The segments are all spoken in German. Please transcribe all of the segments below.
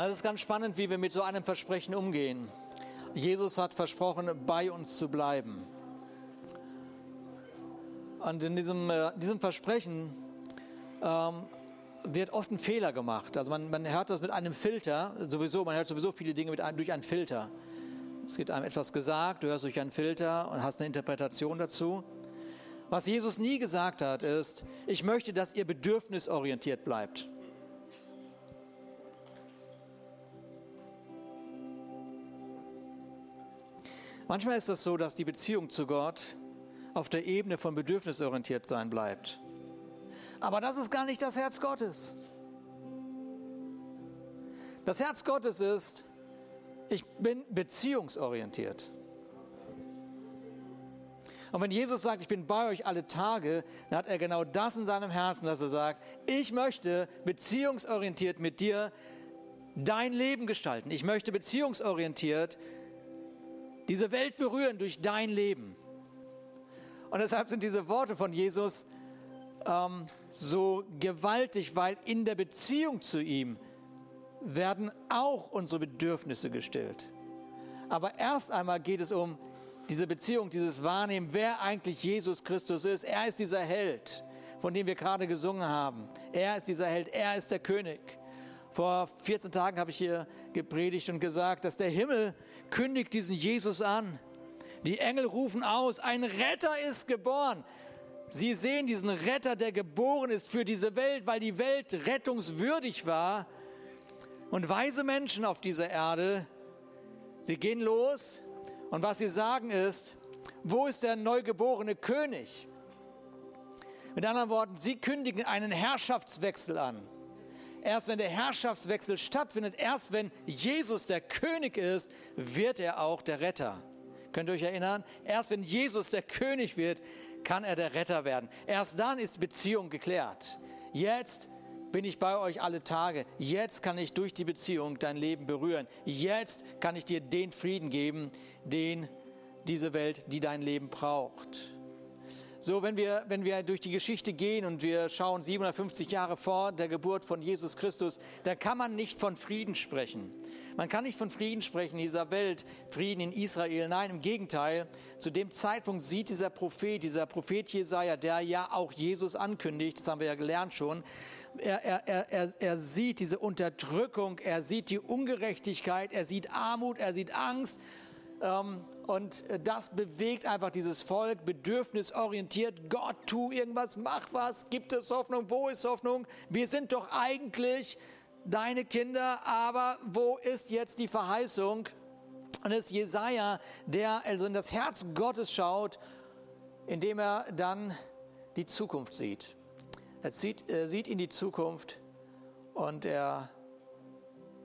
Also es ist ganz spannend, wie wir mit so einem Versprechen umgehen. Jesus hat versprochen, bei uns zu bleiben. Und in diesem, äh, diesem Versprechen ähm, wird oft ein Fehler gemacht. Also man, man hört das mit einem Filter, sowieso, man hört sowieso viele Dinge mit, durch einen Filter. Es wird einem etwas gesagt, du hörst durch einen Filter und hast eine Interpretation dazu. Was Jesus nie gesagt hat, ist, ich möchte, dass ihr bedürfnisorientiert bleibt. Manchmal ist es so, dass die Beziehung zu Gott auf der Ebene von bedürfnisorientiert sein bleibt. Aber das ist gar nicht das Herz Gottes. Das Herz Gottes ist, ich bin beziehungsorientiert. Und wenn Jesus sagt, ich bin bei euch alle Tage, dann hat er genau das in seinem Herzen, dass er sagt, ich möchte beziehungsorientiert mit dir dein Leben gestalten. Ich möchte beziehungsorientiert diese Welt berühren durch dein Leben. Und deshalb sind diese Worte von Jesus ähm, so gewaltig, weil in der Beziehung zu ihm werden auch unsere Bedürfnisse gestillt. Aber erst einmal geht es um diese Beziehung, dieses Wahrnehmen, wer eigentlich Jesus Christus ist. Er ist dieser Held, von dem wir gerade gesungen haben. Er ist dieser Held, er ist der König. Vor 14 Tagen habe ich hier gepredigt und gesagt, dass der Himmel kündigt diesen Jesus an. Die Engel rufen aus, ein Retter ist geboren. Sie sehen diesen Retter, der geboren ist für diese Welt, weil die Welt rettungswürdig war. Und weise Menschen auf dieser Erde, sie gehen los und was sie sagen ist, wo ist der neugeborene König? Mit anderen Worten, sie kündigen einen Herrschaftswechsel an. Erst wenn der Herrschaftswechsel stattfindet, erst wenn Jesus der König ist, wird er auch der Retter. Könnt ihr euch erinnern? Erst wenn Jesus der König wird, kann er der Retter werden. Erst dann ist Beziehung geklärt. Jetzt bin ich bei euch alle Tage. Jetzt kann ich durch die Beziehung dein Leben berühren. Jetzt kann ich dir den Frieden geben, den diese Welt, die dein Leben braucht. So, wenn wir, wenn wir durch die Geschichte gehen und wir schauen 750 Jahre vor der Geburt von Jesus Christus, dann kann man nicht von Frieden sprechen. Man kann nicht von Frieden sprechen in dieser Welt, Frieden in Israel. Nein, im Gegenteil. Zu dem Zeitpunkt sieht dieser Prophet, dieser Prophet Jesaja, der ja auch Jesus ankündigt, das haben wir ja gelernt schon, er, er, er, er sieht diese Unterdrückung, er sieht die Ungerechtigkeit, er sieht Armut, er sieht Angst und äh, das bewegt einfach dieses Volk, bedürfnisorientiert. Gott, tu irgendwas, mach was, gibt es Hoffnung, wo ist Hoffnung? Wir sind doch eigentlich deine Kinder, aber wo ist jetzt die Verheißung? Und es ist Jesaja, der also in das Herz Gottes schaut, indem er dann die Zukunft sieht. Er sieht, er sieht in die Zukunft und er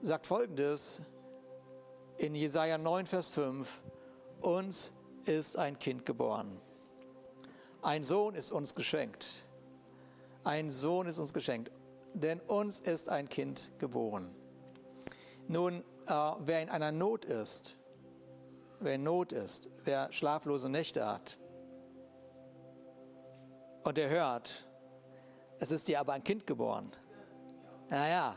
sagt folgendes: in Jesaja 9, Vers 5, uns ist ein Kind geboren. Ein Sohn ist uns geschenkt. Ein Sohn ist uns geschenkt, denn uns ist ein Kind geboren. Nun, äh, wer in einer Not ist, wer in Not ist, wer schlaflose Nächte hat und er hört, es ist dir aber ein Kind geboren. Naja,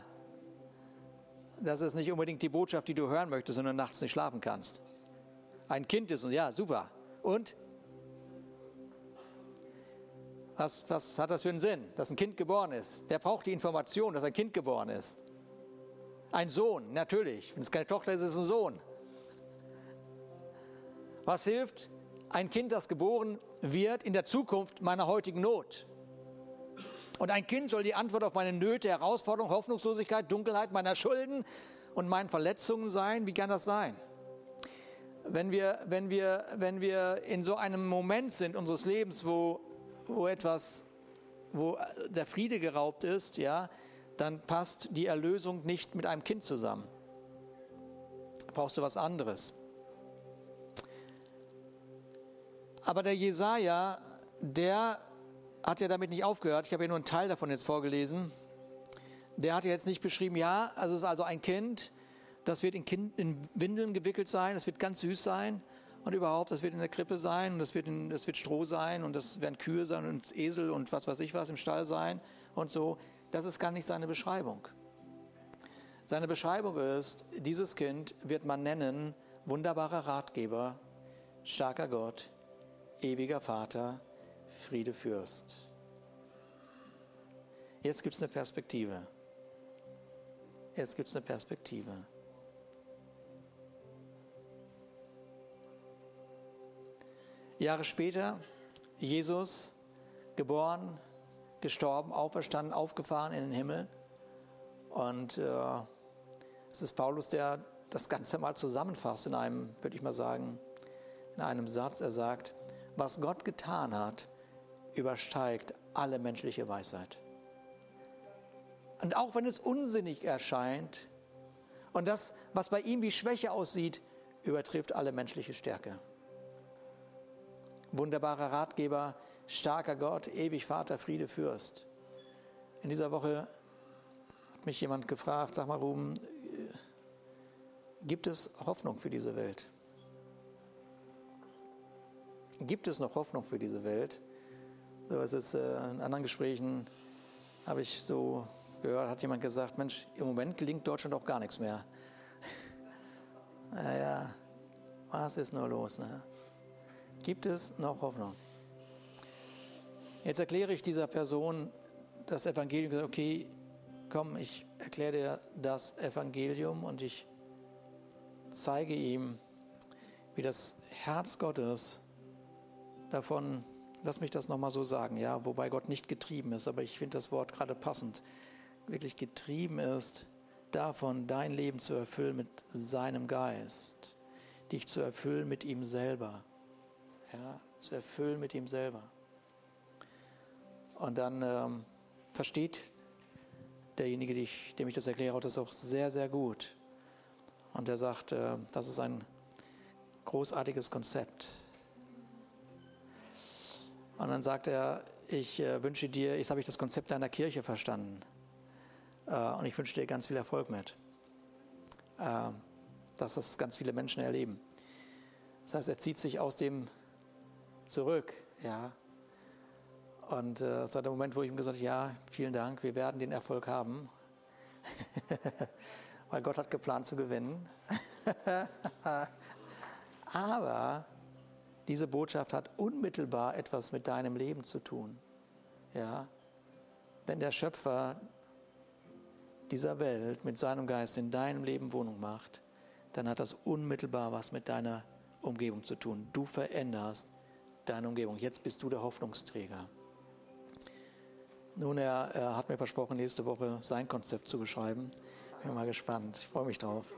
das ist nicht unbedingt die Botschaft, die du hören möchtest, sondern nachts nicht schlafen kannst. Ein Kind ist und ja, super. Und? Was, was hat das für einen Sinn, dass ein Kind geboren ist? Wer braucht die Information, dass ein Kind geboren ist? Ein Sohn, natürlich. Wenn es keine Tochter ist, ist es ein Sohn. Was hilft ein Kind, das geboren wird, in der Zukunft meiner heutigen Not? Und ein Kind soll die Antwort auf meine Nöte, Herausforderungen, Hoffnungslosigkeit, Dunkelheit meiner Schulden und meinen Verletzungen sein. Wie kann das sein? Wenn wir, wenn wir, wenn wir in so einem Moment sind unseres Lebens, wo, wo etwas, wo der Friede geraubt ist, ja, dann passt die Erlösung nicht mit einem Kind zusammen. Da brauchst du was anderes. Aber der Jesaja, der hat ja damit nicht aufgehört. Ich habe ja nur einen Teil davon jetzt vorgelesen. Der hat ja jetzt nicht beschrieben, ja, also es ist also ein Kind, das wird in, kind, in Windeln gewickelt sein, das wird ganz süß sein und überhaupt, das wird in der Krippe sein und das wird, in, das wird Stroh sein und das werden Kühe sein und Esel und was weiß ich was im Stall sein und so. Das ist gar nicht seine Beschreibung. Seine Beschreibung ist, dieses Kind wird man nennen wunderbarer Ratgeber, starker Gott, ewiger Vater, Friede Fürst. Jetzt gibt es eine Perspektive. Jetzt gibt es eine Perspektive. Jahre später, Jesus, geboren, gestorben, auferstanden, aufgefahren in den Himmel. Und äh, es ist Paulus, der das Ganze mal zusammenfasst in einem, würde ich mal sagen, in einem Satz. Er sagt, was Gott getan hat, übersteigt alle menschliche Weisheit. Und auch wenn es unsinnig erscheint und das, was bei ihm wie Schwäche aussieht, übertrifft alle menschliche Stärke. Wunderbarer Ratgeber, starker Gott, ewig Vater, Friede, Fürst. In dieser Woche hat mich jemand gefragt, sag mal Ruben, gibt es Hoffnung für diese Welt? Gibt es noch Hoffnung für diese Welt? So, es ist, äh, in anderen Gesprächen habe ich so gehört, hat jemand gesagt, Mensch, im Moment gelingt Deutschland auch gar nichts mehr. naja, was ist nur los? Ne? Gibt es noch Hoffnung? Jetzt erkläre ich dieser Person das Evangelium, okay, komm, ich erkläre dir das Evangelium und ich zeige ihm, wie das Herz Gottes davon, lass mich das nochmal so sagen, ja, wobei Gott nicht getrieben ist, aber ich finde das Wort gerade passend, wirklich getrieben ist, davon dein Leben zu erfüllen mit seinem Geist, dich zu erfüllen mit ihm selber, ja, zu erfüllen mit ihm selber. Und dann ähm, versteht derjenige, dem ich das erkläre, das auch sehr, sehr gut. Und er sagt, äh, das ist ein großartiges Konzept. Und dann sagt er, ich äh, wünsche dir, jetzt habe ich das Konzept deiner Kirche verstanden. Äh, und ich wünsche dir ganz viel Erfolg mit. Dass das ganz viele Menschen erleben. Das heißt, er zieht sich aus dem zurück, ja. Und äh, seit dem Moment, wo ich ihm gesagt habe, ja, vielen Dank, wir werden den Erfolg haben. weil Gott hat geplant zu gewinnen. Aber diese Botschaft hat unmittelbar etwas mit deinem Leben zu tun. Ja? Wenn der Schöpfer dieser Welt mit seinem Geist in deinem Leben Wohnung macht, dann hat das unmittelbar was mit deiner Umgebung zu tun. Du veränderst deine Umgebung. Jetzt bist du der Hoffnungsträger. Nun, er, er hat mir versprochen, nächste Woche sein Konzept zu beschreiben. Bin mal gespannt. Ich freue mich drauf.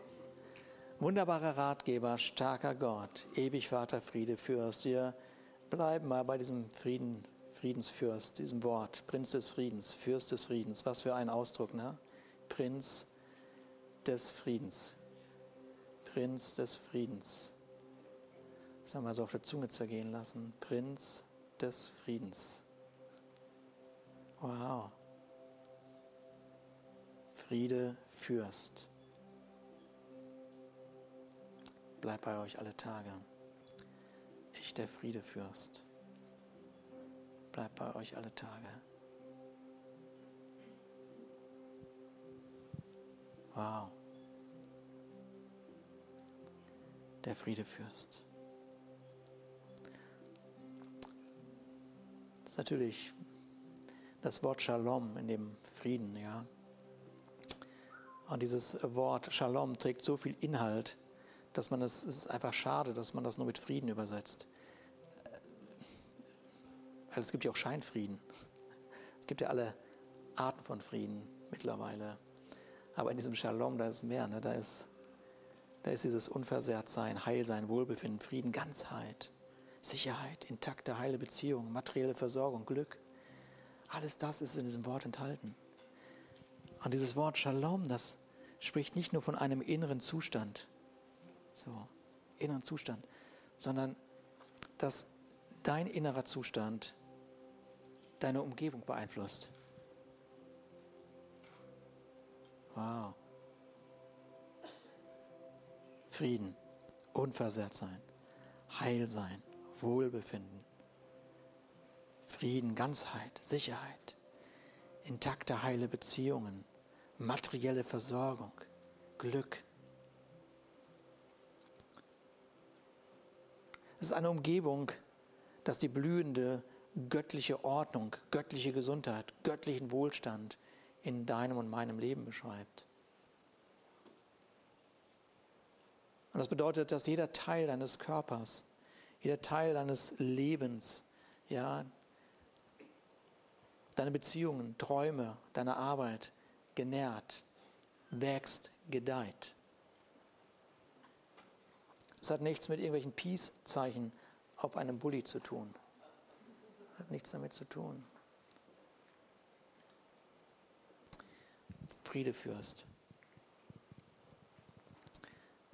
Wunderbarer Ratgeber, starker Gott, ewig Vater, Friede, Fürst. Wir bleiben mal bei diesem Frieden, Friedensfürst, diesem Wort. Prinz des Friedens, Fürst des Friedens. Was für ein Ausdruck, ne? Prinz des Friedens. Prinz des Friedens. Das haben wir so auf der Zunge zergehen lassen. Prinz des Friedens. Wow. Friede, Fürst. Bleib bei euch alle Tage. Ich, der Friedefürst, bleib bei euch alle Tage. Wow. Der Friedefürst. Das ist natürlich das Wort Shalom in dem Frieden, ja. Und dieses Wort Shalom trägt so viel Inhalt, dass man es, es ist einfach schade, dass man das nur mit Frieden übersetzt. Weil es gibt ja auch Scheinfrieden. Es gibt ja alle Arten von Frieden mittlerweile. Aber in diesem Shalom, da ist mehr. Ne? Da, ist, da ist dieses Unversehrtsein, Heilsein, Wohlbefinden, Frieden, Ganzheit, Sicherheit, intakte, heile Beziehungen, materielle Versorgung, Glück. Alles das ist in diesem Wort enthalten. Und dieses Wort Shalom, das spricht nicht nur von einem inneren Zustand, so, inneren Zustand, sondern dass dein innerer Zustand deine Umgebung beeinflusst. Wow. Frieden, unversehrt sein, Heil sein, Wohlbefinden, Frieden, Ganzheit, Sicherheit, intakte, heile Beziehungen, materielle Versorgung, Glück. Es ist eine Umgebung, dass die blühende göttliche Ordnung, göttliche Gesundheit, göttlichen Wohlstand in deinem und meinem Leben beschreibt. Und das bedeutet, dass jeder Teil deines Körpers, jeder Teil deines Lebens, ja, deine Beziehungen, Träume, deine Arbeit genährt, wächst, gedeiht. Es hat nichts mit irgendwelchen Peace-Zeichen auf einem Bulli zu tun. Hat nichts damit zu tun. Friede Fürst.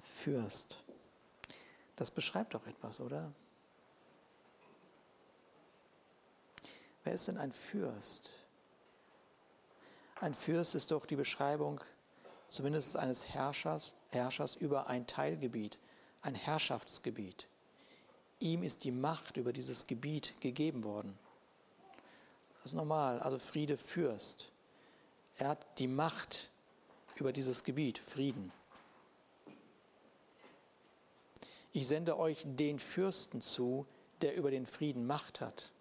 Fürst. Das beschreibt doch etwas, oder? Wer ist denn ein Fürst? Ein Fürst ist doch die Beschreibung zumindest eines Herrschers, Herrschers über ein Teilgebiet, ein Herrschaftsgebiet. Ihm ist die Macht über dieses Gebiet gegeben worden. Das ist normal, also Friede Fürst. Er hat die Macht über dieses Gebiet, Frieden. Ich sende euch den Fürsten zu, der über den Frieden Macht hat.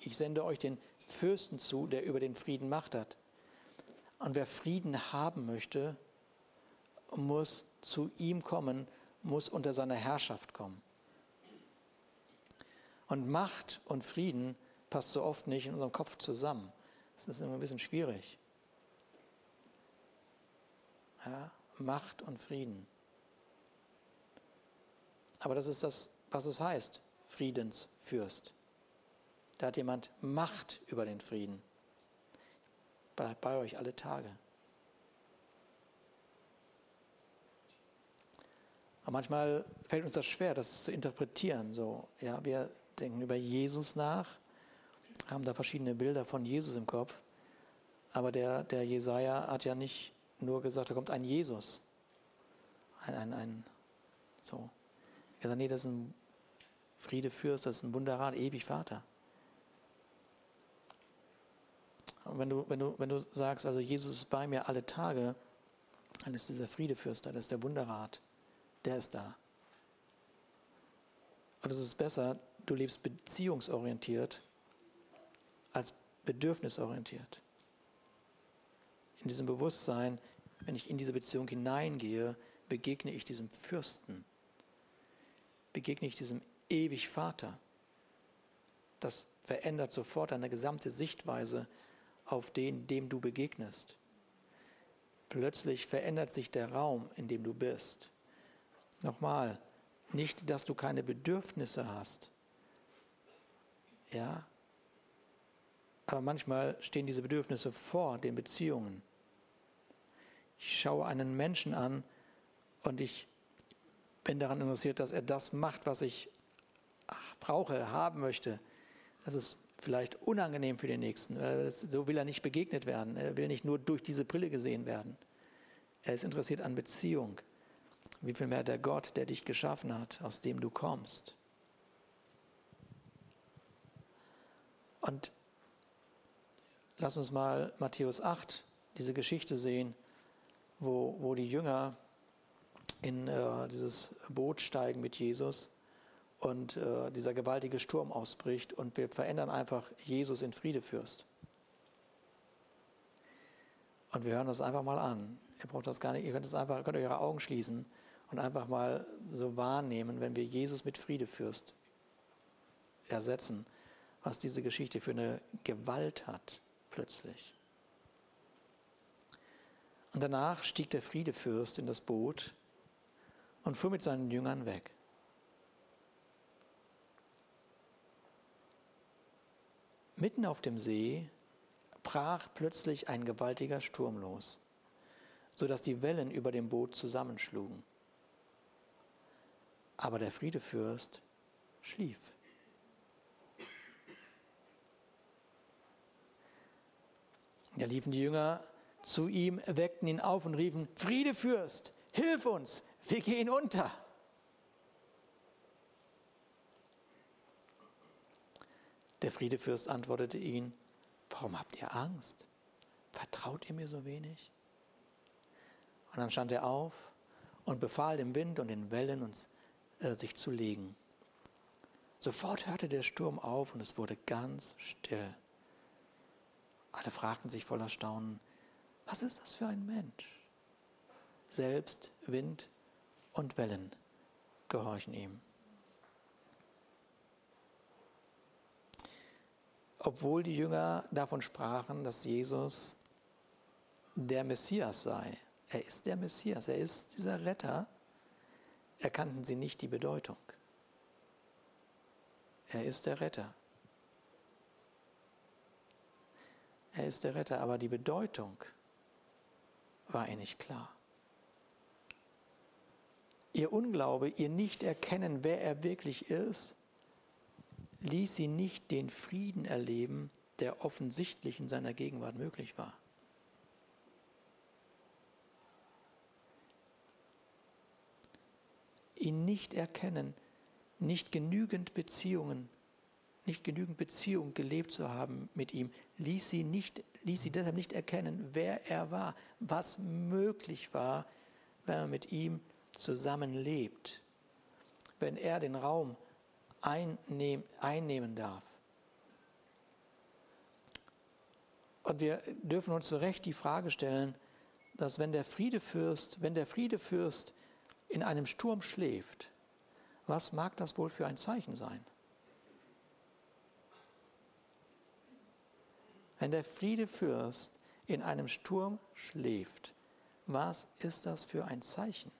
Ich sende euch den Fürsten zu, der über den Frieden Macht hat. Und wer Frieden haben möchte, muss zu ihm kommen, muss unter seine Herrschaft kommen. Und Macht und Frieden passt so oft nicht in unserem Kopf zusammen. Das ist immer ein bisschen schwierig. Ja, Macht und Frieden. Aber das ist das, was es heißt, Friedensfürst. Da hat jemand Macht über den Frieden. Bleibt bei euch alle Tage. Aber manchmal fällt uns das schwer, das zu interpretieren. So, ja, wir denken über Jesus nach, haben da verschiedene Bilder von Jesus im Kopf. Aber der, der Jesaja hat ja nicht nur gesagt, da kommt ein Jesus. Ein, ein, ein, so. Er sagt, nee, das ist ein Friedefürst, das ist ein Wunderrat, ewig Vater. Und wenn du, wenn du, wenn du sagst, also Jesus ist bei mir alle Tage, dann ist dieser Friedefürst da, das ist der Wunderrat, der ist da. Und es ist besser, du lebst beziehungsorientiert als bedürfnisorientiert. In diesem Bewusstsein, wenn ich in diese Beziehung hineingehe, begegne ich diesem Fürsten, begegne ich diesem ewig Vater. Das verändert sofort deine gesamte Sichtweise auf den, dem du begegnest. Plötzlich verändert sich der Raum, in dem du bist. Nochmal, nicht, dass du keine Bedürfnisse hast. Ja, aber manchmal stehen diese Bedürfnisse vor den Beziehungen. Ich schaue einen Menschen an und ich bin daran interessiert, dass er das macht, was ich brauche, haben möchte. Das ist vielleicht unangenehm für den Nächsten. So will er nicht begegnet werden. Er will nicht nur durch diese Brille gesehen werden. Er ist interessiert an Beziehung. Wie viel mehr der Gott, der dich geschaffen hat, aus dem du kommst. Und lass uns mal Matthäus 8, diese Geschichte sehen, wo, wo die Jünger in äh, dieses Boot steigen mit Jesus und äh, dieser gewaltige Sturm ausbricht und wir verändern einfach Jesus in Friedefürst. Und wir hören das einfach mal an. Ihr braucht das gar nicht, ihr könnt es einfach, könnt eure Augen schließen und einfach mal so wahrnehmen, wenn wir Jesus mit Friedefürst ersetzen, was diese Geschichte für eine Gewalt hat, plötzlich. Und danach stieg der Friedefürst in das Boot und fuhr mit seinen Jüngern weg. Mitten auf dem See brach plötzlich ein gewaltiger Sturm los, sodass die Wellen über dem Boot zusammenschlugen. Aber der Friedefürst schlief. Da liefen die Jünger zu ihm, weckten ihn auf und riefen, Friedefürst, hilf uns, wir gehen unter. Der Friedefürst antwortete ihnen, warum habt ihr Angst? Vertraut ihr mir so wenig? Und dann stand er auf und befahl dem Wind und den Wellen uns, äh, sich zu legen. Sofort hörte der Sturm auf und es wurde ganz still. Alle fragten sich voller Staunen, was ist das für ein Mensch? Selbst Wind und Wellen gehorchen ihm. Obwohl die Jünger davon sprachen, dass Jesus der Messias sei, er ist der Messias, er ist dieser Retter, erkannten sie nicht die Bedeutung. Er ist der Retter. Er ist der Retter, aber die Bedeutung war ihr nicht klar. Ihr Unglaube, ihr Nicht-Erkennen, wer er wirklich ist, ließ sie nicht den Frieden erleben, der offensichtlich in seiner Gegenwart möglich war. Ihn nicht erkennen, nicht genügend Beziehungen, nicht genügend Beziehung gelebt zu haben mit ihm, ließ sie, nicht, ließ sie deshalb nicht erkennen, wer er war, was möglich war, wenn man mit ihm zusammenlebt, wenn er den Raum einnehm, einnehmen darf. Und wir dürfen uns zu Recht die Frage stellen, dass wenn der Friedefürst, wenn der Friedefürst in einem Sturm schläft, was mag das wohl für ein Zeichen sein? Wenn der Friedefürst in einem Sturm schläft, was ist das für ein Zeichen?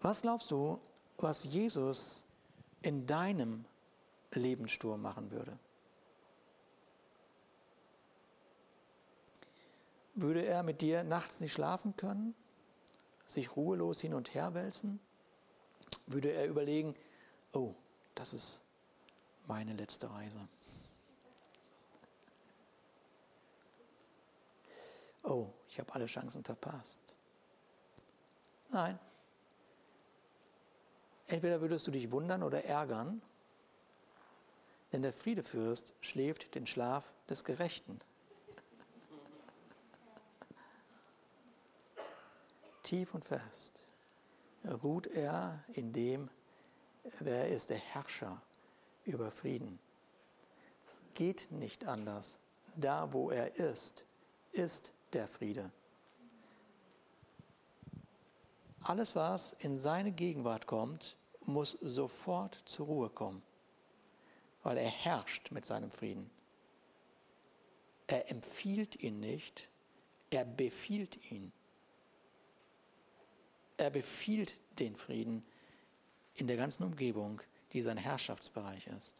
Was glaubst du, was Jesus in deinem Lebenssturm machen würde? Würde er mit dir nachts nicht schlafen können, sich ruhelos hin und her wälzen? Würde er überlegen, oh, das ist meine letzte Reise. Oh, ich habe alle Chancen verpasst. Nein, Entweder würdest du dich wundern oder ärgern, denn der Friedefürst schläft den Schlaf des Gerechten. Tief und fest ruht er in dem, wer ist der Herrscher über Frieden. Es geht nicht anders. Da, wo er ist, ist der Friede. Alles, was in seine Gegenwart kommt, muss sofort zur Ruhe kommen, weil er herrscht mit seinem Frieden. Er empfiehlt ihn nicht, er befiehlt ihn. Er befiehlt den Frieden in der ganzen Umgebung, die sein Herrschaftsbereich ist.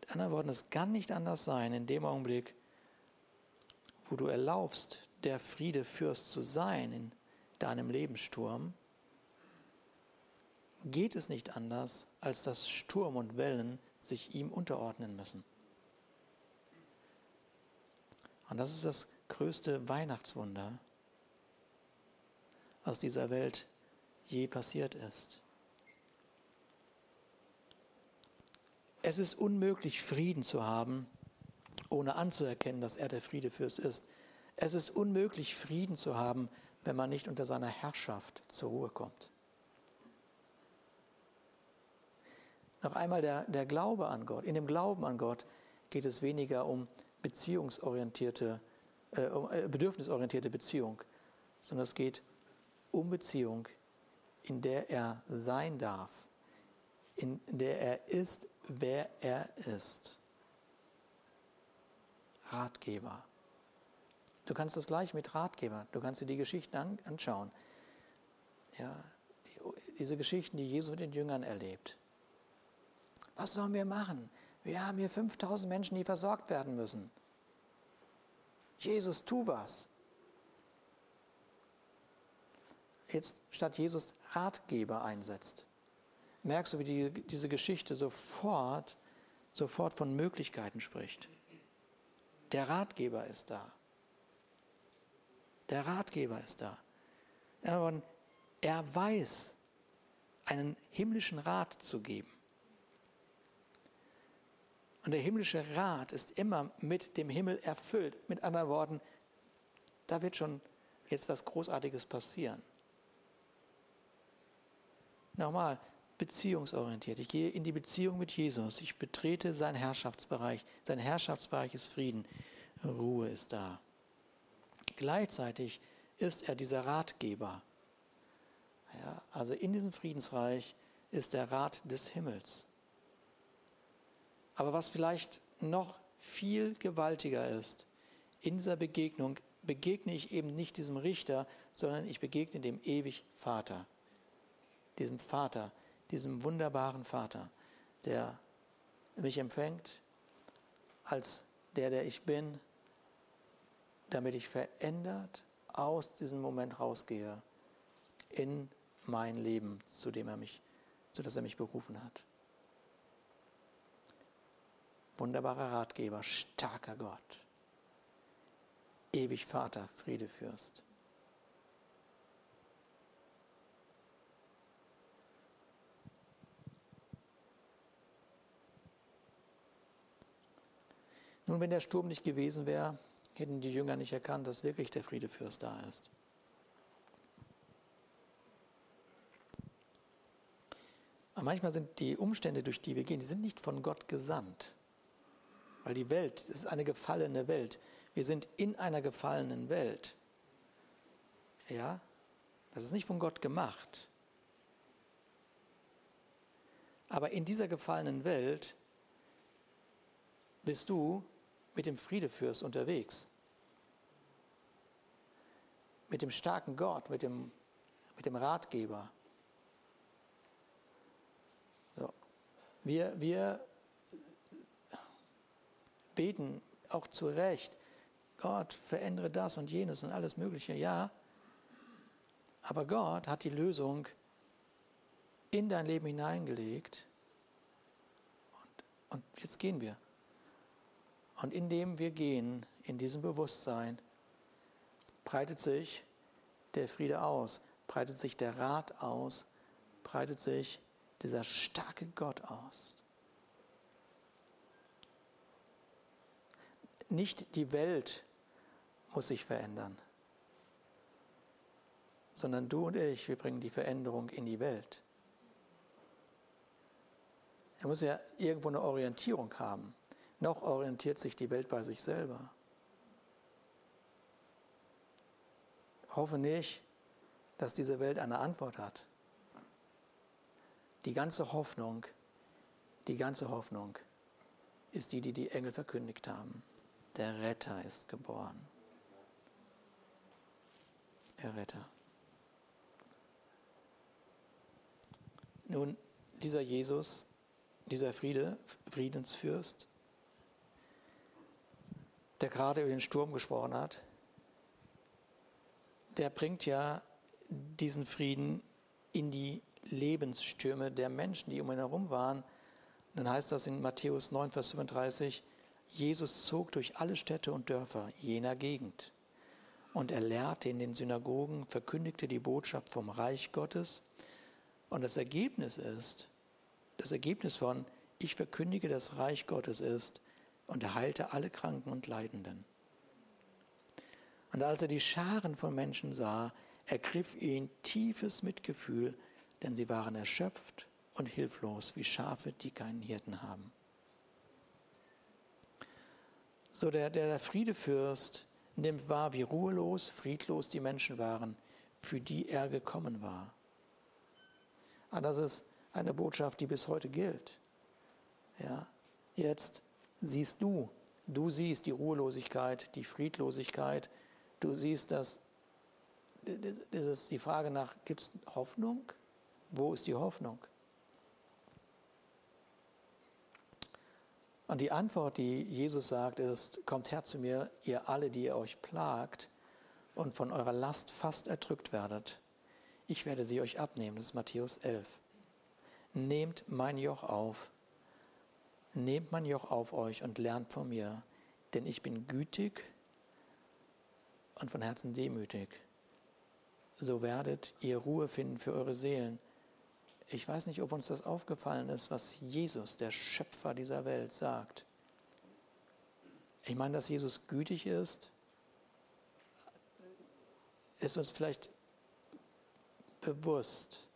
Mit anderen Worten, es kann nicht anders sein, in dem Augenblick, wo du erlaubst, der Friedefürst zu sein in deinem Lebenssturm, geht es nicht anders, als dass Sturm und Wellen sich ihm unterordnen müssen. Und das ist das größte Weihnachtswunder, was dieser Welt je passiert ist. Es ist unmöglich, Frieden zu haben, ohne anzuerkennen, dass er der Friedefürst ist. Es ist unmöglich, Frieden zu haben, wenn man nicht unter seiner Herrschaft zur Ruhe kommt. Noch einmal der, der Glaube an Gott. In dem Glauben an Gott geht es weniger um beziehungsorientierte, äh, um äh, bedürfnisorientierte Beziehung, sondern es geht um in der er sein darf, in der er ist, wer er ist. Ratgeber. Du kannst das gleich mit Ratgeber, du kannst dir die Geschichten an, anschauen. Ja, die, diese Geschichten, die Jesus mit den Jüngern erlebt. Was sollen wir machen? Wir haben hier 5000 Menschen, die versorgt werden müssen. Jesus, tu was. Jetzt statt Jesus Ratgeber einsetzt, merkst du, wie die, diese Geschichte sofort, sofort von Möglichkeiten spricht. Der Ratgeber ist da. Der Ratgeber ist da. Er weiß, einen himmlischen Rat zu geben. Und der himmlische Rat ist immer mit dem Himmel erfüllt. Mit anderen Worten, da wird schon jetzt was Großartiges passieren. Nochmal, beziehungsorientiert. Ich gehe in die Beziehung mit Jesus. Ich betrete seinen Herrschaftsbereich. Sein Herrschaftsbereich ist Frieden. Ruhe ist da. Gleichzeitig ist er dieser Ratgeber. Ja, also in diesem Friedensreich ist der Rat des Himmels. Aber was vielleicht noch viel gewaltiger ist, in dieser Begegnung begegne ich eben nicht diesem Richter, sondern ich begegne dem ewig Vater. Diesem Vater, diesem wunderbaren Vater, der mich empfängt als der, der ich bin, damit ich verändert aus diesem Moment rausgehe in mein Leben, zu dem er mich, zu das er mich berufen hat. Wunderbarer Ratgeber, starker Gott. Ewig Vater, Friede Nun, wenn der Sturm nicht gewesen wäre, hätten die Jünger nicht erkannt, dass wirklich der Friedefürst da ist. Aber manchmal sind die Umstände, durch die wir gehen, die sind nicht von Gott gesandt. Weil die Welt ist eine gefallene Welt. Wir sind in einer gefallenen Welt. Ja, das ist nicht von Gott gemacht. Aber in dieser gefallenen Welt bist du mit dem Friedefürst unterwegs. Mit dem starken Gott, mit dem, mit dem Ratgeber. So. Wir, wir beten auch zu Recht, Gott, verändere das und jenes und alles Mögliche, ja. Aber Gott hat die Lösung in dein Leben hineingelegt. Und, und jetzt gehen wir. Und indem wir gehen, in diesem Bewusstsein, breitet sich der Friede aus, breitet sich der Rat aus, breitet sich dieser starke Gott aus. Nicht die Welt muss sich verändern, sondern du und ich, wir bringen die Veränderung in die Welt. Er muss ja irgendwo eine Orientierung haben. Noch orientiert sich die Welt bei sich selber. hoffe nicht, dass diese Welt eine Antwort hat. Die ganze Hoffnung, die ganze Hoffnung ist die, die die Engel verkündigt haben. Der Retter ist geboren. Der Retter. Nun, dieser Jesus, dieser Friede, Friedensfürst, der gerade über den Sturm gesprochen hat, der bringt ja diesen Frieden in die Lebensstürme der Menschen, die um ihn herum waren. Dann heißt das in Matthäus 9, Vers 35, Jesus zog durch alle Städte und Dörfer jener Gegend und er lehrte in den Synagogen, verkündigte die Botschaft vom Reich Gottes. Und das Ergebnis ist, das Ergebnis von ich verkündige das Reich Gottes ist, und er heilte alle Kranken und Leidenden. Und als er die Scharen von Menschen sah, ergriff ihn tiefes Mitgefühl, denn sie waren erschöpft und hilflos wie Schafe, die keinen Hirten haben. So der, der Friedefürst nimmt wahr, wie ruhelos, friedlos die Menschen waren, für die er gekommen war. Und ah, das ist eine Botschaft, die bis heute gilt. Ja, jetzt siehst du, du siehst die Ruhelosigkeit, die Friedlosigkeit, du siehst das, das ist die Frage nach, gibt es Hoffnung? Wo ist die Hoffnung? Und die Antwort, die Jesus sagt, ist, kommt her zu mir, ihr alle, die ihr euch plagt und von eurer Last fast erdrückt werdet. Ich werde sie euch abnehmen. Das ist Matthäus 11. Nehmt mein Joch auf. Nehmt mein Joch auf euch und lernt von mir, denn ich bin gütig und von Herzen demütig. So werdet ihr Ruhe finden für eure Seelen ich weiß nicht, ob uns das aufgefallen ist, was Jesus, der Schöpfer dieser Welt, sagt. Ich meine, dass Jesus gütig ist, ist uns vielleicht bewusst.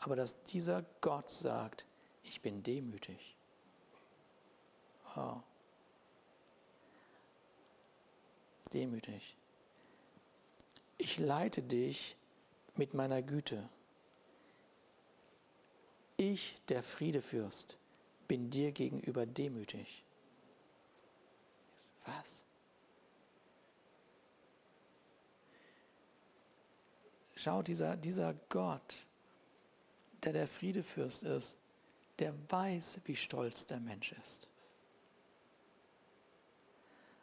Aber dass dieser Gott sagt, ich bin demütig. Wow. Demütig. Ich leite dich mit meiner Güte. Ich, der Friedefürst, bin dir gegenüber demütig. Was? Schau, dieser, dieser Gott, der der Friedefürst ist, der weiß, wie stolz der Mensch ist.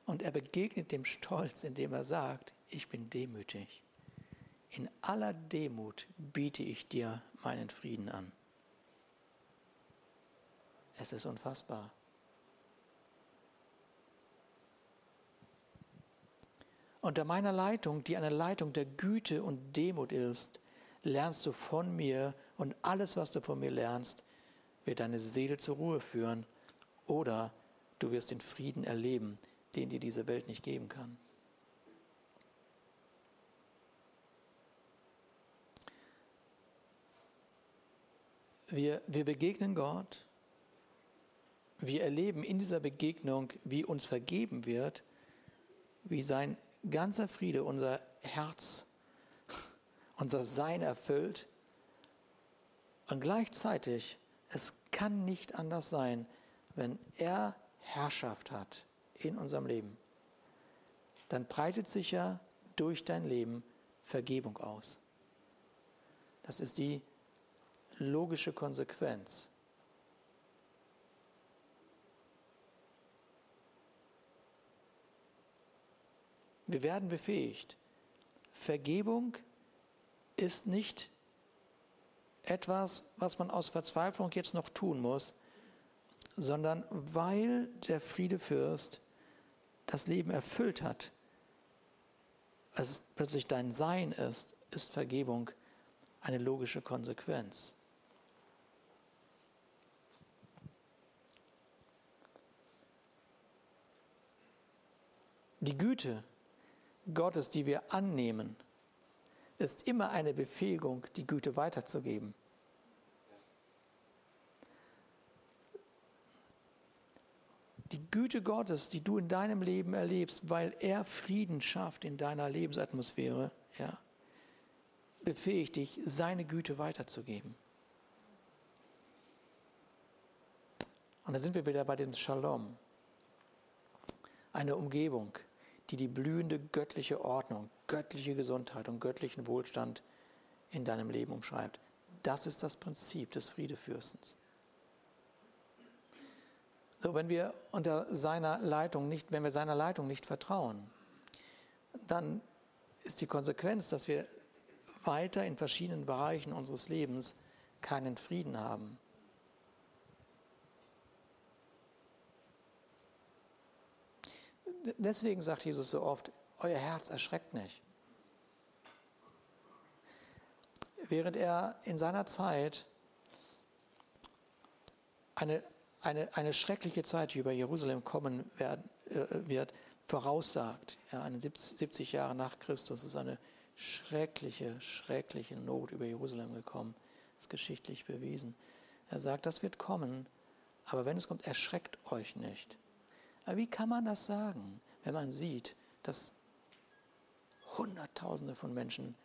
Und er begegnet dem Stolz, indem er sagt, ich bin demütig. In aller Demut biete ich dir meinen Frieden an. Es ist unfassbar. Unter meiner Leitung, die eine Leitung der Güte und Demut ist, lernst du von mir und alles, was du von mir lernst, wird deine Seele zur Ruhe führen oder du wirst den Frieden erleben, den dir diese Welt nicht geben kann. Wir, wir begegnen Gott, wir erleben in dieser Begegnung, wie uns vergeben wird, wie sein ganzer Friede unser Herz, unser Sein erfüllt. Und gleichzeitig, es kann nicht anders sein, wenn er Herrschaft hat in unserem Leben, dann breitet sich ja durch dein Leben Vergebung aus. Das ist die logische Konsequenz. Wir werden befähigt. Vergebung ist nicht etwas, was man aus Verzweiflung jetzt noch tun muss, sondern weil der Friedefürst das Leben erfüllt hat, als es plötzlich dein Sein ist, ist Vergebung eine logische Konsequenz. Die Güte Gottes, die wir annehmen, ist immer eine Befähigung, die Güte weiterzugeben. Die Güte Gottes, die du in deinem Leben erlebst, weil er Frieden schafft in deiner Lebensatmosphäre, ja, befähigt dich, seine Güte weiterzugeben. Und da sind wir wieder bei dem Shalom. Eine Umgebung, die die blühende göttliche Ordnung, göttliche Gesundheit und göttlichen Wohlstand in deinem Leben umschreibt. Das ist das Prinzip des Friedefürstens. So, wenn wir unter seiner Leitung nicht, wenn wir seiner Leitung nicht vertrauen, dann ist die Konsequenz, dass wir weiter in verschiedenen Bereichen unseres Lebens keinen Frieden haben. Deswegen sagt Jesus so oft, euer Herz erschreckt nicht. Während er in seiner Zeit eine, eine, eine schreckliche Zeit, die über Jerusalem kommen werden, äh, wird, voraussagt, ja, eine 70 Jahre nach Christus ist eine schreckliche, schreckliche Not über Jerusalem gekommen. Das ist geschichtlich bewiesen. Er sagt, das wird kommen, aber wenn es kommt, erschreckt euch nicht. Aber wie kann man das sagen, wenn man sieht, dass Hunderttausende von Menschen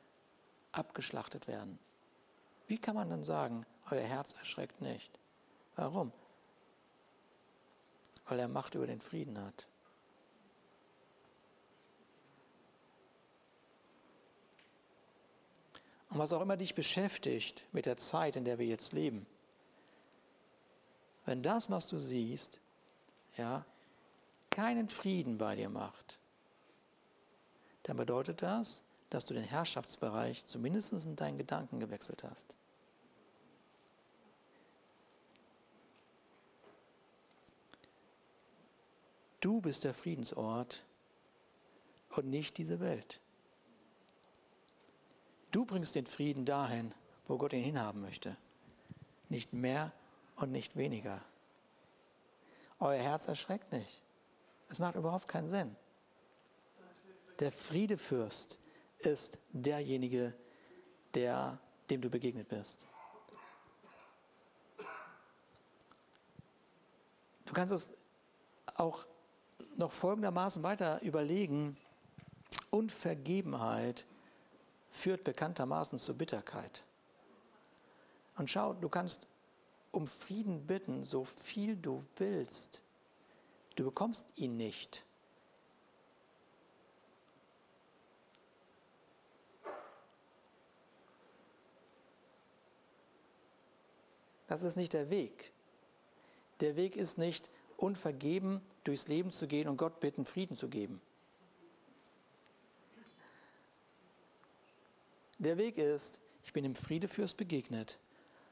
abgeschlachtet werden? Wie kann man dann sagen, euer Herz erschreckt nicht? Warum? Weil er Macht über den Frieden hat. Und was auch immer dich beschäftigt mit der Zeit, in der wir jetzt leben, wenn das, was du siehst, ja, keinen Frieden bei dir macht, dann bedeutet das, dass du den Herrschaftsbereich zumindest in deinen Gedanken gewechselt hast. Du bist der Friedensort und nicht diese Welt. Du bringst den Frieden dahin, wo Gott ihn hinhaben möchte. Nicht mehr und nicht weniger. Euer Herz erschreckt nicht. Es macht überhaupt keinen Sinn. Der Friedefürst ist derjenige, der, dem du begegnet bist. Du kannst es auch noch folgendermaßen weiter überlegen. Unvergebenheit führt bekanntermaßen zur Bitterkeit. Und schau, du kannst um Frieden bitten, so viel du willst. Du bekommst ihn nicht. Das ist nicht der Weg. Der Weg ist nicht, unvergeben durchs Leben zu gehen und Gott bitten, Frieden zu geben. Der Weg ist, ich bin dem Friedefürst begegnet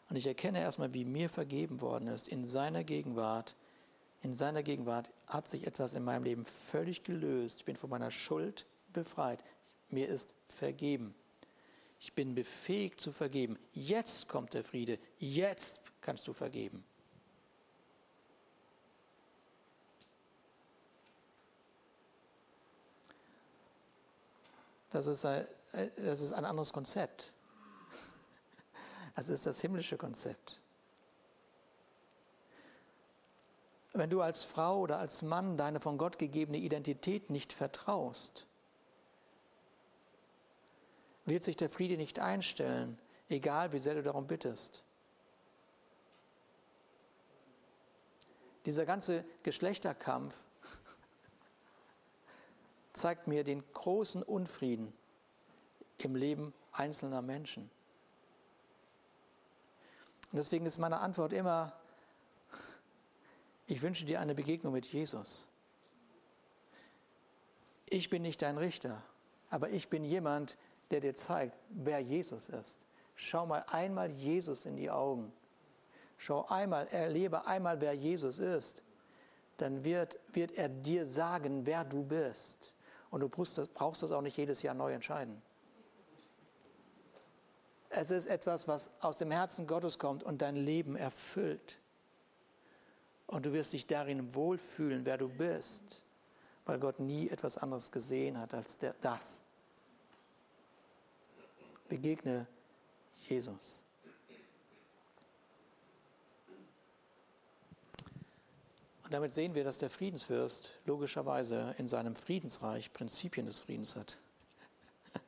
und ich erkenne erstmal, wie mir vergeben worden ist. In seiner Gegenwart, in seiner Gegenwart hat sich etwas in meinem Leben völlig gelöst. Ich bin von meiner Schuld befreit. Mir ist vergeben. Ich bin befähigt zu vergeben. Jetzt kommt der Friede. Jetzt kannst du vergeben. Das ist ein, das ist ein anderes Konzept. Das ist das himmlische Konzept. Wenn du als Frau oder als Mann deine von Gott gegebene Identität nicht vertraust, wird sich der Friede nicht einstellen, egal wie sehr du darum bittest. Dieser ganze Geschlechterkampf zeigt mir den großen Unfrieden im Leben einzelner Menschen. Und deswegen ist meine Antwort immer, ich wünsche dir eine Begegnung mit Jesus. Ich bin nicht dein Richter, aber ich bin jemand, der dir zeigt, wer Jesus ist. Schau mal einmal Jesus in die Augen. Schau einmal, erlebe einmal, wer Jesus ist. Dann wird, wird er dir sagen, wer du bist. Und du brauchst das, auch nicht jedes Jahr neu entscheiden. Es ist etwas, was aus dem Herzen Gottes kommt und dein Leben erfüllt. Und du wirst dich darin wohlfühlen, wer du bist, weil Gott nie etwas anderes gesehen hat als das. Begegne Jesus. Und damit sehen wir, dass der Friedensfürst logischerweise in seinem Friedensreich Prinzipien des Friedens hat.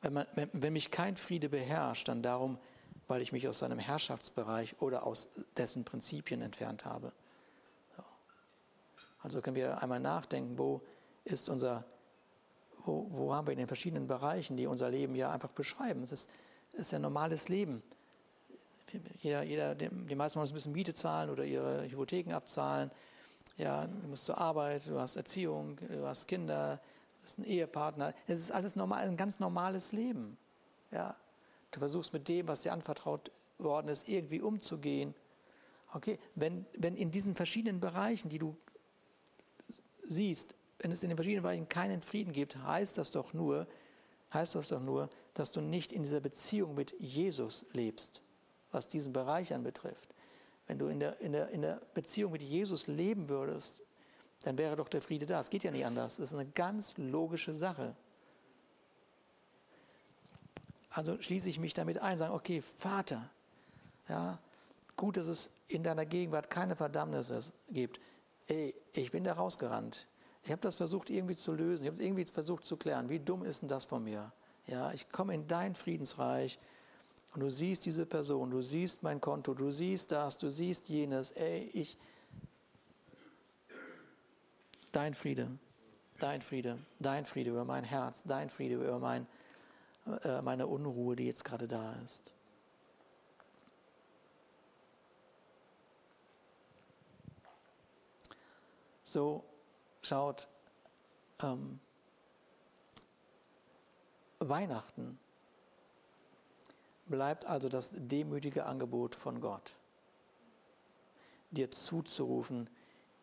Wenn, man, wenn, wenn mich kein Friede beherrscht, dann darum, weil ich mich aus seinem Herrschaftsbereich oder aus dessen Prinzipien entfernt habe. Also können wir einmal nachdenken, wo ist unser, wo, wo haben wir in den verschiedenen Bereichen, die unser Leben ja einfach beschreiben. Es ist, ist ja normales Leben jeder, jeder, die meisten von uns müssen Miete zahlen oder ihre Hypotheken abzahlen. Ja, du musst zur Arbeit, du hast Erziehung, du hast Kinder, du hast einen Ehepartner. Es ist alles normal, ein ganz normales Leben. Ja, du versuchst mit dem, was dir anvertraut worden ist, irgendwie umzugehen. Okay, wenn, wenn in diesen verschiedenen Bereichen, die du siehst, wenn es in den verschiedenen Bereichen keinen Frieden gibt, heißt das doch nur, heißt das doch nur, dass du nicht in dieser Beziehung mit Jesus lebst was diesen Bereich anbetrifft. Wenn du in der, in, der, in der Beziehung mit Jesus leben würdest, dann wäre doch der Friede da. Es geht ja nicht anders. Das ist eine ganz logische Sache. Also schließe ich mich damit ein, sage, okay, Vater, ja, gut, dass es in deiner Gegenwart keine Verdammnis gibt. Ey, ich bin da rausgerannt. Ich habe das versucht irgendwie zu lösen. Ich habe es irgendwie versucht zu klären. Wie dumm ist denn das von mir? Ja, ich komme in dein Friedensreich und du siehst diese Person, du siehst mein Konto, du siehst das, du siehst jenes. Ey, ich. Dein Friede, dein Friede, dein Friede über mein Herz, dein Friede über mein, äh, meine Unruhe, die jetzt gerade da ist. So schaut ähm, Weihnachten bleibt also das demütige Angebot von Gott, dir zuzurufen,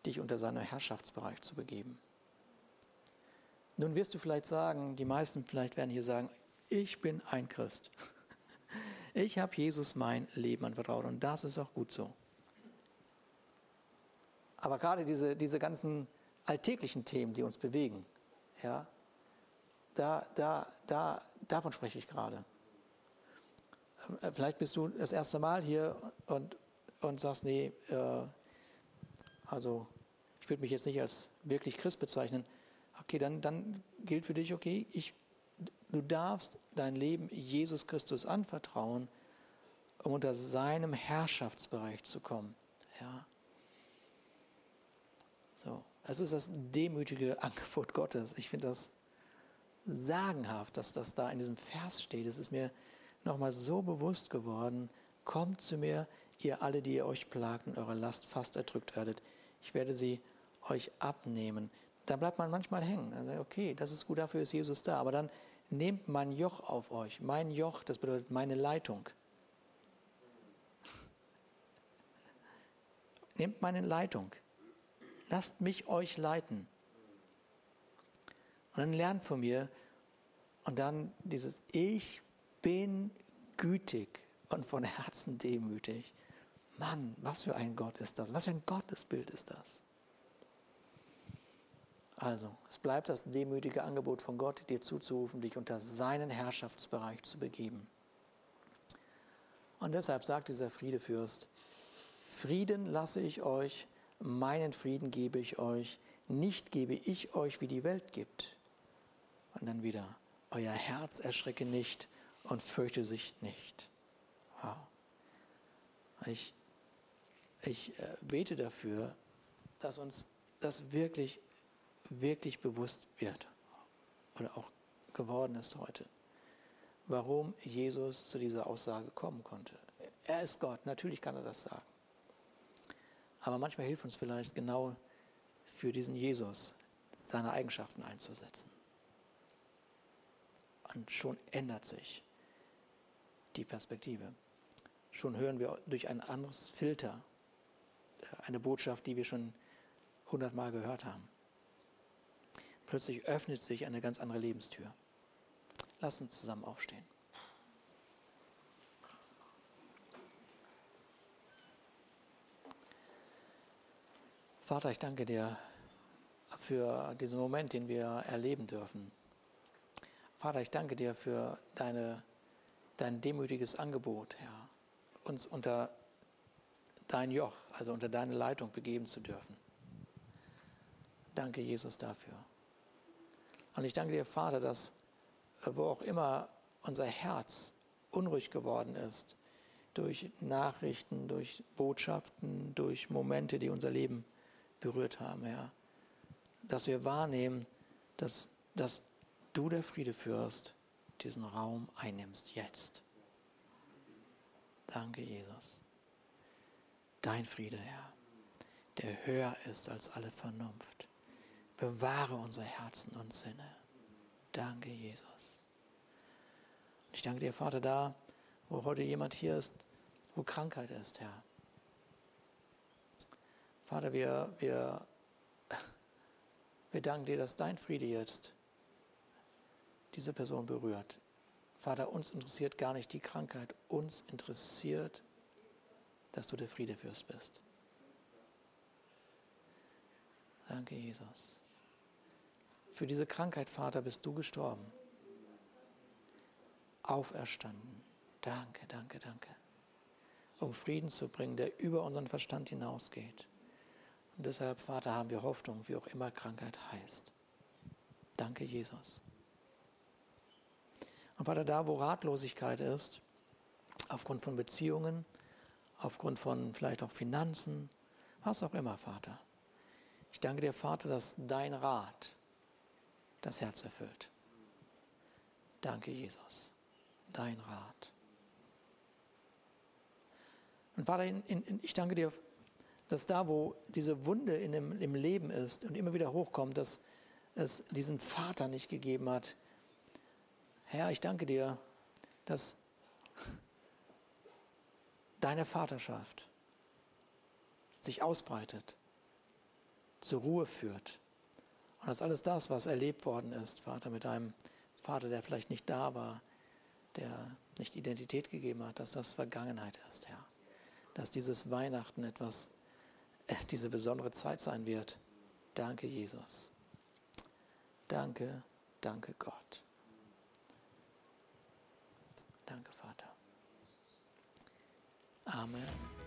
dich unter seinen Herrschaftsbereich zu begeben. Nun wirst du vielleicht sagen, die meisten vielleicht werden hier sagen, ich bin ein Christ. Ich habe Jesus mein Leben anvertraut und das ist auch gut so. Aber gerade diese, diese ganzen alltäglichen Themen, die uns bewegen, ja, da, da, da, davon spreche ich gerade. Äh, vielleicht bist du das erste Mal hier und, und sagst, nee, äh, also ich würde mich jetzt nicht als wirklich Christ bezeichnen. Okay, dann, dann gilt für dich, okay, ich, du darfst dein Leben Jesus Christus anvertrauen, um unter seinem Herrschaftsbereich zu kommen. Ja. So, es ist das demütige Angebot Gottes. Ich finde das sagenhaft, dass das da in diesem Vers steht. Es ist mir nochmal so bewusst geworden, kommt zu mir, ihr alle, die ihr euch plagt und eure Last fast erdrückt werdet. Ich werde sie euch abnehmen. Da bleibt man manchmal hängen. Dann sagt, okay, das ist gut, dafür ist Jesus da. Aber dann nehmt mein Joch auf euch. Mein Joch, das bedeutet meine Leitung. nehmt meine Leitung. Lasst mich euch leiten. Und dann lernt von mir und dann dieses Ich bin gütig und von Herzen demütig. Mann, was für ein Gott ist das? Was für ein Gottesbild ist das? Also, es bleibt das demütige Angebot von Gott, dir zuzurufen, dich unter seinen Herrschaftsbereich zu begeben. Und deshalb sagt dieser Friedefürst, Frieden lasse ich euch, meinen Frieden gebe ich euch, nicht gebe ich euch, wie die Welt gibt. Und dann wieder, euer Herz erschrecke nicht und fürchte sich nicht. Wow. Ich, ich äh, bete dafür, dass uns das wirklich, wirklich bewusst wird oder auch geworden ist heute, warum Jesus zu dieser Aussage kommen konnte. Er ist Gott, natürlich kann er das sagen. Aber manchmal hilft uns vielleicht genau für diesen Jesus seine Eigenschaften einzusetzen. Und schon ändert sich die Perspektive. Schon hören wir durch ein anderes Filter eine Botschaft, die wir schon hundertmal gehört haben. Plötzlich öffnet sich eine ganz andere Lebenstür. Lass uns zusammen aufstehen. Vater, ich danke dir für diesen Moment, den wir erleben dürfen. Vater, ich danke dir für deine, dein demütiges Angebot, Herr, uns unter dein Joch, also unter deine Leitung begeben zu dürfen. Danke, Jesus, dafür. Und ich danke dir, Vater, dass wo auch immer unser Herz unruhig geworden ist, durch Nachrichten, durch Botschaften, durch Momente, die unser Leben berührt haben, Herr, dass wir wahrnehmen, dass, dass du, der Friede führst, diesen Raum einnimmst jetzt. Danke, Jesus. Dein Friede, Herr, der höher ist als alle Vernunft. Bewahre unsere Herzen und Sinne. Danke, Jesus. Ich danke dir, Vater, da, wo heute jemand hier ist, wo Krankheit ist, Herr. Vater, wir, wir, wir danken dir, dass dein Friede jetzt diese Person berührt. Vater, uns interessiert gar nicht die Krankheit, uns interessiert, dass du der Friedefürst bist. Danke, Jesus. Für diese Krankheit, Vater, bist du gestorben. Auferstanden. Danke, danke, danke. Um Frieden zu bringen, der über unseren Verstand hinausgeht. Und deshalb, Vater, haben wir Hoffnung, wie auch immer Krankheit heißt. Danke, Jesus. Und Vater, da wo Ratlosigkeit ist, aufgrund von Beziehungen, aufgrund von vielleicht auch Finanzen, was auch immer, Vater. Ich danke dir, Vater, dass dein Rat das Herz erfüllt. Danke, Jesus. Dein Rat. Und Vater, in, in, ich danke dir, dass da, wo diese Wunde in dem, im Leben ist und immer wieder hochkommt, dass es diesen Vater nicht gegeben hat, Herr, ich danke dir, dass deine Vaterschaft sich ausbreitet, zur Ruhe führt. Und dass alles das, was erlebt worden ist, Vater, mit einem Vater, der vielleicht nicht da war, der nicht Identität gegeben hat, dass das Vergangenheit ist, Herr. Dass dieses Weihnachten etwas, diese besondere Zeit sein wird. Danke, Jesus. Danke, danke Gott. Danke, Vater. Amen.